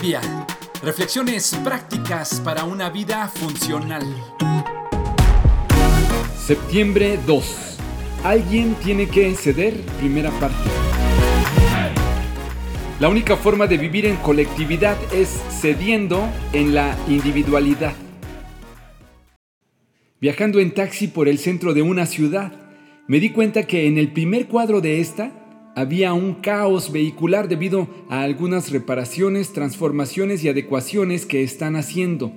día. Reflexiones prácticas para una vida funcional. Septiembre 2. Alguien tiene que ceder, primera parte. La única forma de vivir en colectividad es cediendo en la individualidad. Viajando en taxi por el centro de una ciudad, me di cuenta que en el primer cuadro de esta había un caos vehicular debido a algunas reparaciones, transformaciones y adecuaciones que están haciendo,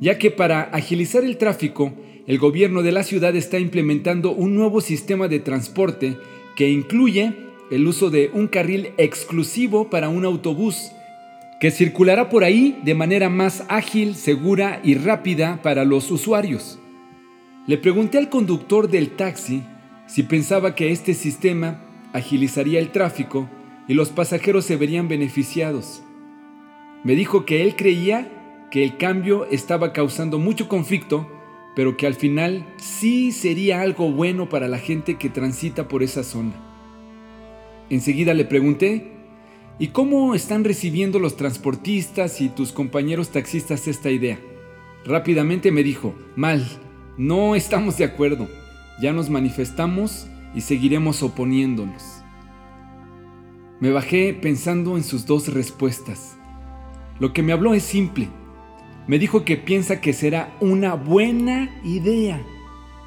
ya que para agilizar el tráfico, el gobierno de la ciudad está implementando un nuevo sistema de transporte que incluye el uso de un carril exclusivo para un autobús, que circulará por ahí de manera más ágil, segura y rápida para los usuarios. Le pregunté al conductor del taxi si pensaba que este sistema agilizaría el tráfico y los pasajeros se verían beneficiados. Me dijo que él creía que el cambio estaba causando mucho conflicto, pero que al final sí sería algo bueno para la gente que transita por esa zona. Enseguida le pregunté, ¿y cómo están recibiendo los transportistas y tus compañeros taxistas esta idea? Rápidamente me dijo, mal, no estamos de acuerdo, ya nos manifestamos y seguiremos oponiéndonos. Me bajé pensando en sus dos respuestas. Lo que me habló es simple. Me dijo que piensa que será una buena idea,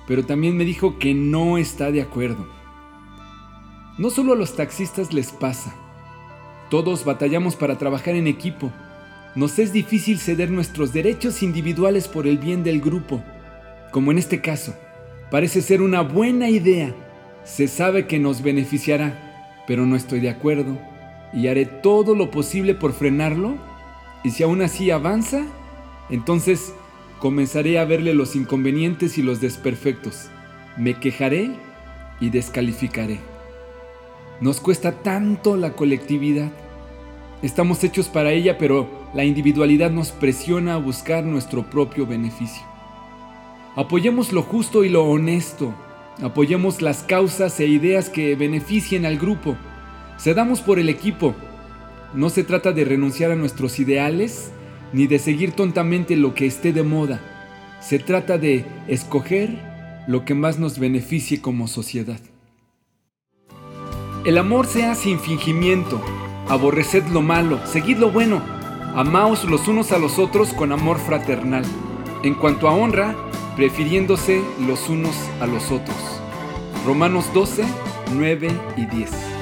pero también me dijo que no está de acuerdo. No solo a los taxistas les pasa. Todos batallamos para trabajar en equipo. Nos es difícil ceder nuestros derechos individuales por el bien del grupo, como en este caso. Parece ser una buena idea se sabe que nos beneficiará, pero no estoy de acuerdo y haré todo lo posible por frenarlo. Y si aún así avanza, entonces comenzaré a verle los inconvenientes y los desperfectos. Me quejaré y descalificaré. Nos cuesta tanto la colectividad. Estamos hechos para ella, pero la individualidad nos presiona a buscar nuestro propio beneficio. Apoyemos lo justo y lo honesto, Apoyemos las causas e ideas que beneficien al grupo. Cedamos por el equipo. No se trata de renunciar a nuestros ideales ni de seguir tontamente lo que esté de moda. Se trata de escoger lo que más nos beneficie como sociedad. El amor sea sin fingimiento. Aborreced lo malo, seguid lo bueno. Amaos los unos a los otros con amor fraternal. En cuanto a honra, prefiriéndose los unos a los otros. Romanos 12, 9 y 10.